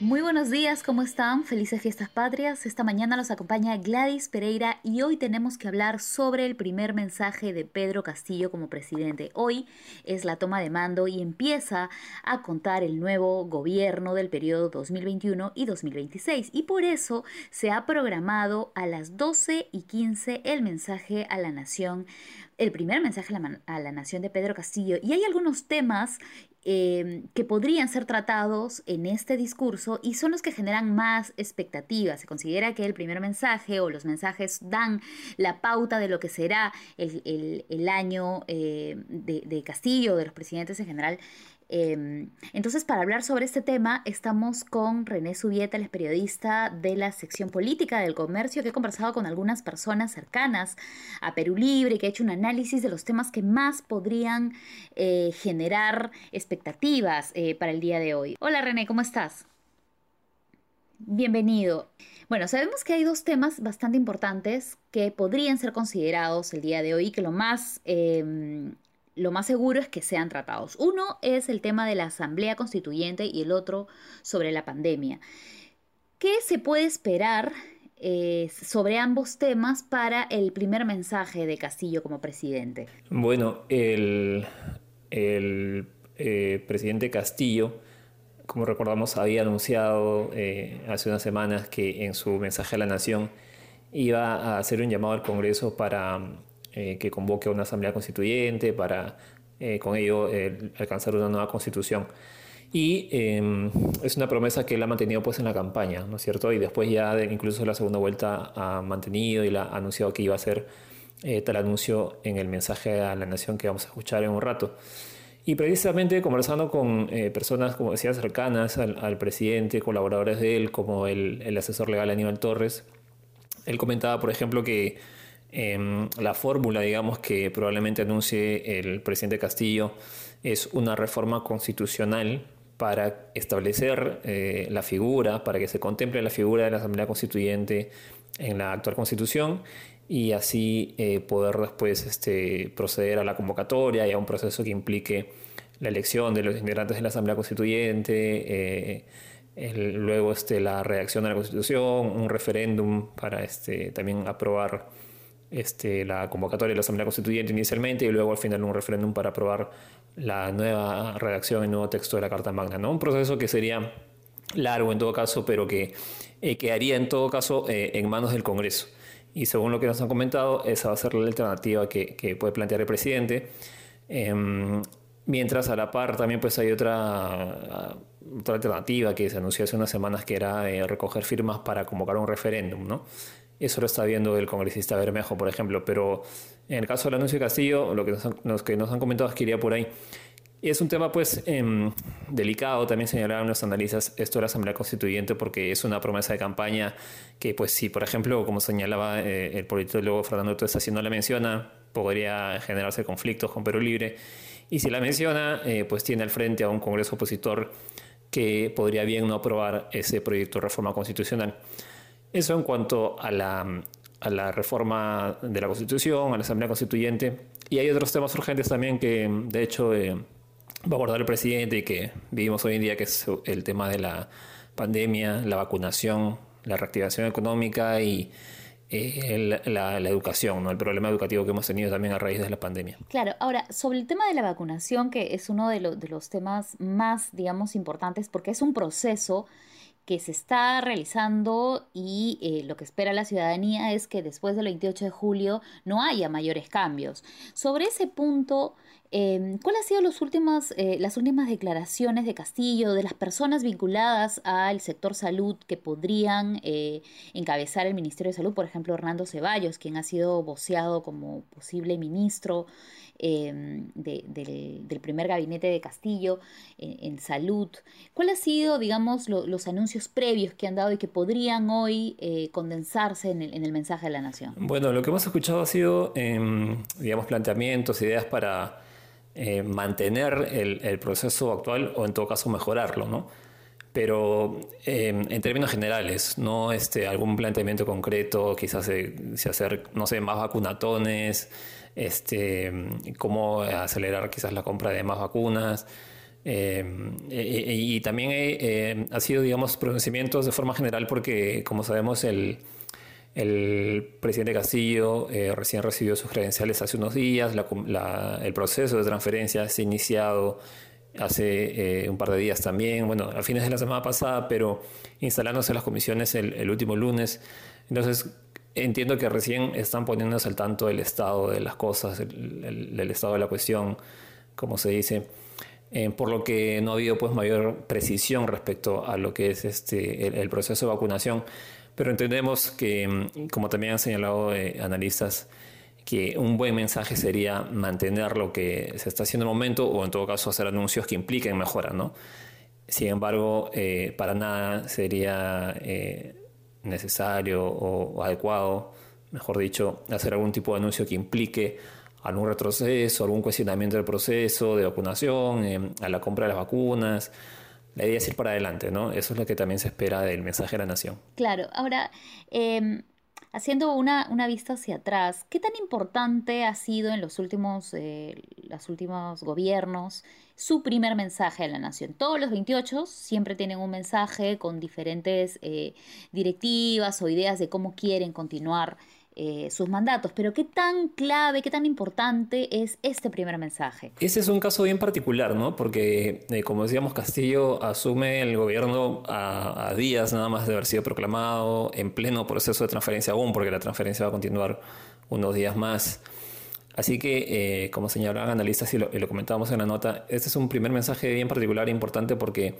Muy buenos días, ¿cómo están? Felices fiestas patrias. Esta mañana los acompaña Gladys Pereira y hoy tenemos que hablar sobre el primer mensaje de Pedro Castillo como presidente. Hoy es la toma de mando y empieza a contar el nuevo gobierno del periodo 2021 y 2026 y por eso se ha programado a las 12 y 15 el mensaje a la nación, el primer mensaje a la, a la nación de Pedro Castillo y hay algunos temas eh, que podrían ser tratados en este discurso y son los que generan más expectativas. Se considera que el primer mensaje o los mensajes dan la pauta de lo que será el, el, el año eh, de, de Castillo, de los presidentes en general eh, entonces, para hablar sobre este tema, estamos con René Subieta, el periodista de la sección política del comercio, que ha conversado con algunas personas cercanas a Perú Libre que ha hecho un análisis de los temas que más podrían eh, generar expectativas eh, para el día de hoy. Hola René, ¿cómo estás? Bienvenido. Bueno, sabemos que hay dos temas bastante importantes que podrían ser considerados el día de hoy, que lo más eh, lo más seguro es que sean tratados. Uno es el tema de la Asamblea Constituyente y el otro sobre la pandemia. ¿Qué se puede esperar eh, sobre ambos temas para el primer mensaje de Castillo como presidente? Bueno, el, el eh, presidente Castillo, como recordamos, había anunciado eh, hace unas semanas que en su mensaje a la nación iba a hacer un llamado al Congreso para eh, que convoque a una asamblea constituyente para eh, con ello eh, alcanzar una nueva constitución. Y em, es una promesa que él ha mantenido pues en la campaña, ¿no es cierto? Y después ya de, incluso la segunda vuelta ha mantenido y la, ha anunciado que iba a hacer tal anuncio en el mensaje a la nación que vamos a escuchar en un rato. Y precisamente conversando con personas, como decía, cercanas al, al, presidente, colaboradores de él, como el, el asesor legal Aníbal Torres, él comentaba, por ejemplo, que eh, la fórmula, digamos, que probablemente anuncie el presidente Castillo es una reforma constitucional para establecer eh, la figura, para que se contemple la figura de la Asamblea Constituyente en la actual Constitución y así eh, poder después este, proceder a la convocatoria y a un proceso que implique la elección de los integrantes de la Asamblea Constituyente, eh, luego este, la redacción de la Constitución, un referéndum para este, también aprobar este, la convocatoria de la Asamblea Constituyente inicialmente y luego al final un referéndum para aprobar la nueva redacción, el nuevo texto de la Carta Magna. ¿no? Un proceso que sería largo en todo caso, pero que eh, quedaría en todo caso eh, en manos del Congreso. Y según lo que nos han comentado, esa va a ser la alternativa que, puede plantear el presidente. Eh, mientras a la par también pues hay otra, otra alternativa que se anunció hace unas semanas que era eh, recoger firmas para convocar un referéndum, ¿no? Eso lo está viendo el congresista Bermejo, por ejemplo. Pero en el caso del anuncio de Castillo, lo que nos han, los que nos han comentado es que iría por ahí. Es un tema pues eh, delicado, también señalaron los analistas esto de la Asamblea Constituyente porque es una promesa de campaña que pues si por ejemplo como señalaba eh, el politólogo Fernando Tuesta si no la menciona podría generarse conflictos con Perú Libre y si la menciona eh, pues tiene al frente a un Congreso opositor que podría bien no aprobar ese proyecto de reforma constitucional. Eso en cuanto a la, reforma de la Constitución, a la Asamblea Constituyente. Y hay otros temas urgentes también que, de hecho, eh, va a abordar el presidente y que vivimos hoy en día, que es el tema de la pandemia, la vacunación, la reactivación económica y eh, la, educación, ¿no? el problema educativo que hemos tenido también a raíz de la pandemia. Claro, ahora, sobre el tema de la vacunación, que es uno de, de los temas más, digamos, importantes, porque es un proceso que se está realizando y eh, lo que espera la ciudadanía es que después del 28 de julio no haya mayores cambios. Sobre ese punto, eh, ¿cuáles han sido los últimos, eh, las últimas declaraciones de Castillo, de las personas vinculadas al sector salud que podrían eh, encabezar el Ministerio de Salud? Por ejemplo, Hernando Ceballos, quien ha sido voceado como posible ministro de, del, primer gabinete de Castillo en, en salud. ¿Cuál ha sido, digamos, lo, los anuncios previos que han dado y que podrían hoy eh, condensarse en el, en el, mensaje de la nación? Bueno, lo que hemos escuchado ha sido, eh, digamos, planteamientos, ideas para eh, mantener el, proceso actual o en todo caso mejorarlo, ¿no? Pero em, en términos generales, no este, algún planteamiento concreto, quizás se, hacer, no sé, más vacunatones, este, cómo acelerar quizás la compra de más vacunas. Em, y, también eh, ha sido, digamos, pronunciamientos de forma general porque, como sabemos, el, el presidente Castillo eh, recién recibió sus credenciales hace unos días, el proceso de transferencia se ha iniciado hace eh, un par de días también, bueno, a fines de la semana pasada, pero instalándose las comisiones el, último lunes. Entonces, entiendo que recién están poniéndose al tanto del estado de las cosas, del estado de la cuestión, como se dice. Eh, por lo que no ha habido pues mayor precisión respecto a lo que es este el proceso de vacunación. Pero entendemos que, mm, como también han señalado eh, analistas, que un buen mensaje sería mantener lo que se está haciendo en el momento o en todo caso hacer anuncios que impliquen mejora, ¿no? Sin embargo, eh, para nada sería necesario o, adecuado, mejor dicho, hacer algún tipo de anuncio que implique algún retroceso, algún cuestionamiento del proceso de vacunación, a la compra de las vacunas, la idea es ir para adelante, ¿no? Eso es lo que también se espera del mensaje de la nación. Claro, ahora, em, haciendo una, vista hacia atrás, ¿qué tan importante ha sido en los últimos, eh, los últimos gobiernos su primer mensaje a la nación? Todos los 28 siempre tienen un mensaje con diferentes eh, directivas o ideas de cómo quieren continuar eh, sus mandatos. Pero ¿qué tan clave, qué tan importante es este primer mensaje? Ese es un caso bien particular, ¿no? Porque, eh, como decíamos, Castillo asume el gobierno a, días nada más de haber sido proclamado, en pleno proceso de transferencia aún, porque la transferencia va a continuar unos días más. Así que, eh, como señalaban analistas y lo, y lo, comentábamos en la nota, este es un primer mensaje bien particular e importante porque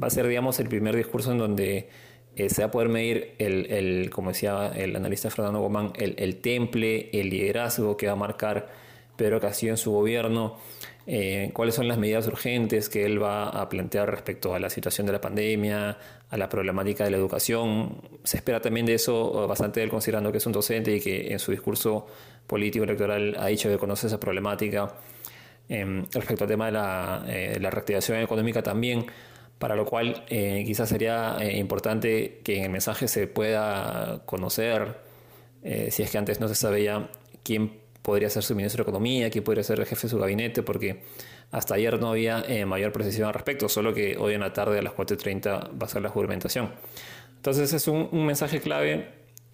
va a ser, digamos, el primer discurso en donde eh, se va a poder medir, el, como decía el analista Fernando Gómez, el, temple, el liderazgo que va a marcar Pedro Castillo en su gobierno, eh, cuáles son las medidas urgentes que él va a plantear respecto a la situación de la pandemia, a la problemática de la educación. Se espera también de eso bastante él considerando que es un docente y que en su discurso político electoral ha dicho que conoce esa problemática. Em, respecto al tema de la, eh, la reactivación económica también para lo cual eh, quizás sería eh, importante que en el mensaje se pueda conocer, eh, si es que antes no se sabía quién podría ser su ministro de Economía, quién podría ser el jefe de su gabinete, porque hasta ayer no había mayor precisión al respecto, solo que hoy en la tarde a las 4.30 va a ser la juramentación. Entonces es un, mensaje clave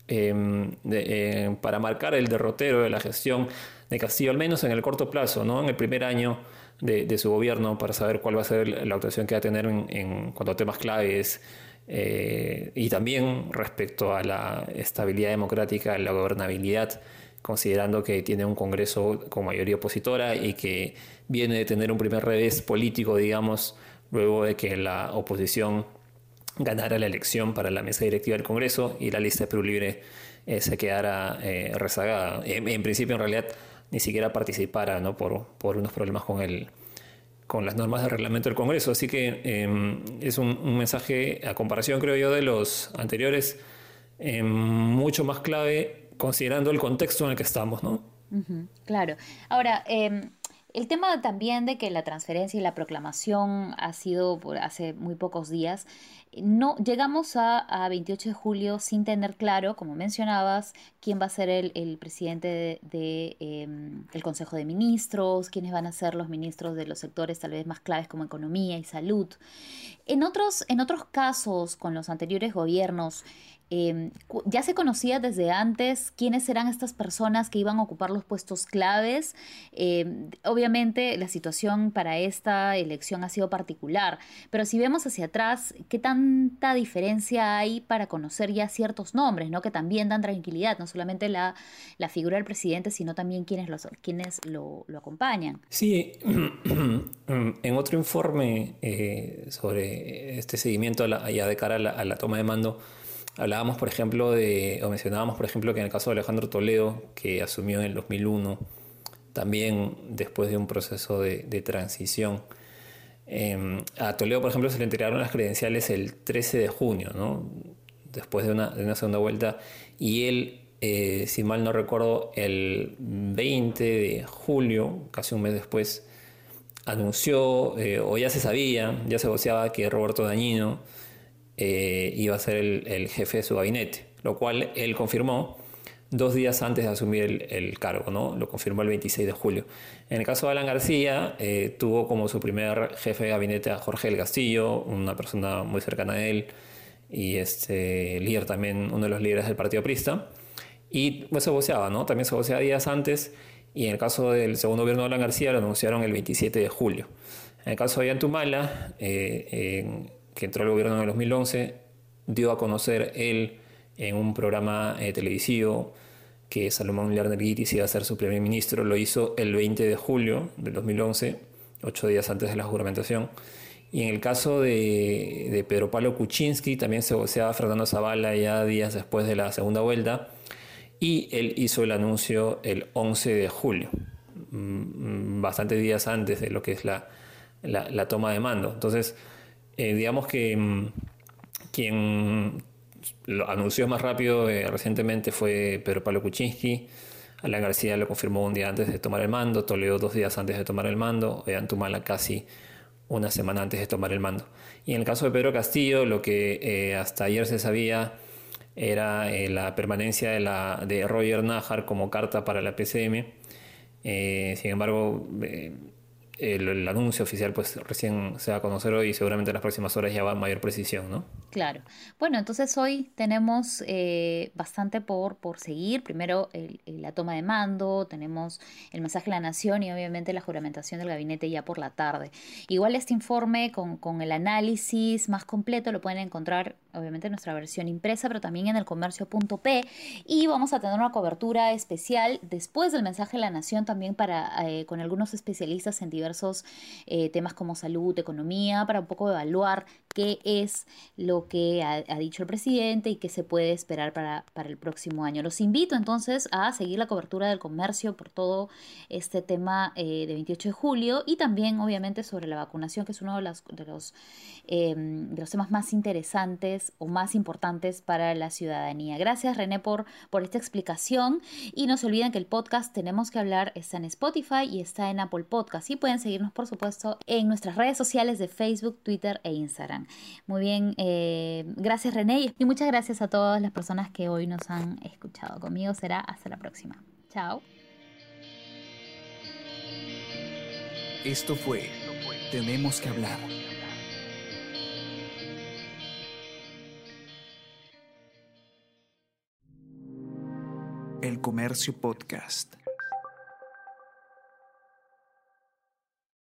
em, para marcar el derrotero de la gestión de Castillo, al menos en el corto plazo, ¿no? en el primer año de, su gobierno para saber cuál va a ser la actuación que va a tener en, cuanto a temas claves eh, y también respecto a la estabilidad democrática, la gobernabilidad, considerando que tiene un Congreso con mayoría opositora y que viene de tener un primer revés político, digamos, luego de que la oposición ganara la elección para la mesa directiva del Congreso y la lista de Perú Libre eh, se quedara eh, rezagada. en principio, en realidad, ni siquiera participara ¿no? por, por unos problemas con, el, con las normas de reglamento del Congreso. Así que em, es un, mensaje, a comparación creo yo de los anteriores, em, mucho más clave considerando el contexto en el que estamos. ¿no? claro. Ahora, em, el tema también de que la transferencia y la proclamación ha sido por hace muy pocos días, no llegamos a, 28 de julio sin tener claro, como mencionabas, quién va a ser el, presidente del de, em, Consejo de Ministros, quiénes van a ser los ministros de los sectores tal vez más claves como economía y salud. En otros, en otros casos, con los anteriores gobiernos, Em, ya se conocía desde antes quiénes eran estas personas que iban a ocupar los puestos claves. Em, obviamente la situación para esta elección ha sido particular, pero si vemos hacia atrás, ¿qué tanta diferencia hay para conocer ya ciertos nombres, ¿no? que también dan tranquilidad, no solamente la, figura del presidente, sino también quienes, los, quienes lo, acompañan? Sí, en otro informe eh, sobre este seguimiento ya de cara a la toma de mando, Hablábamos, por ejemplo, de, o mencionábamos, por ejemplo, que en el caso de Alejandro Toledo, que asumió en el 2001, también después de un proceso de, transición, em, a Toledo, por ejemplo, se le entregaron las credenciales el 13 de junio, después de una, segunda vuelta, y él, eh, si mal no recuerdo, el 20 de julio, casi un mes después, anunció, eh, o ya se sabía, ya se voceaba que Roberto Dañino eh, iba a ser el, jefe de su gabinete, lo cual él confirmó dos días antes de asumir el, cargo, ¿no? Lo confirmó el 26 de julio. En el caso de Alan García, eh, tuvo como su primer jefe de gabinete a Jorge del Castillo, una persona muy cercana a él y este líder también, uno de los líderes del Partido Prista. Y pues se voceaba, ¿no? También se voceaba días antes y en el caso del segundo gobierno de Alan García lo anunciaron el 27 de julio. En el caso de Yantumala, eh, que entró al gobierno en el 2011, dio a conocer él en un programa eh, televisivo que Salomón Lerner Guitis iba a ser su primer ministro. Lo hizo el 20 de julio del 2011, ocho días antes de la juramentación. Y en el caso de, de Pedro Pablo Kuczynski, también se voceaba Fernando Zavala ya días después de la segunda vuelta y él hizo el anuncio el 11 de julio, mm, bastantes días antes de lo que es la, toma de mando. Entonces, eh, digamos que mm, quien lo anunció más rápido eh, recientemente fue Pedro Pablo Kuczynski. Alan García lo confirmó un día antes de tomar el mando, Toledo dos días antes de tomar el mando, Antumala casi una semana antes de tomar el mando. Y en el caso de Pedro Castillo, lo que eh, hasta ayer se sabía era eh, la permanencia de, la, de Roger Najar como carta para la PCM. Eh, sin embargo, el, anuncio oficial pues recién se va a conocer hoy y seguramente en las próximas horas ya va a mayor precisión, ¿no? Claro. Bueno, entonces hoy tenemos eh, bastante por, por seguir. Primero la toma de mando, tenemos el mensaje de la nación y obviamente la juramentación del gabinete ya por la tarde. Igual este informe con, con el análisis más completo lo pueden encontrar obviamente en nuestra versión impresa, pero también en el comercio.p y vamos a tener una cobertura especial después del mensaje de la nación también para eh, con algunos especialistas en diversos eh, temas como salud, economía, para un poco evaluar qué es lo que ha, dicho el presidente y qué se puede esperar para, el próximo año. Los invito entonces a seguir la cobertura del comercio por todo este tema eh, de 28 de julio y también obviamente sobre la vacunación, que es uno de los, de los, em, de los temas más interesantes o más importantes para la ciudadanía. Gracias René por, por esta explicación y no se olviden que el podcast Tenemos que hablar está en Spotify y está en Apple Podcast y pueden seguirnos por supuesto en nuestras redes sociales de Facebook, Twitter e Instagram. Muy bien, eh, gracias René y muchas gracias a todas las personas que hoy nos han escuchado. Conmigo será hasta la próxima. Chao. Esto fue Tenemos que hablar. El Comercio Podcast.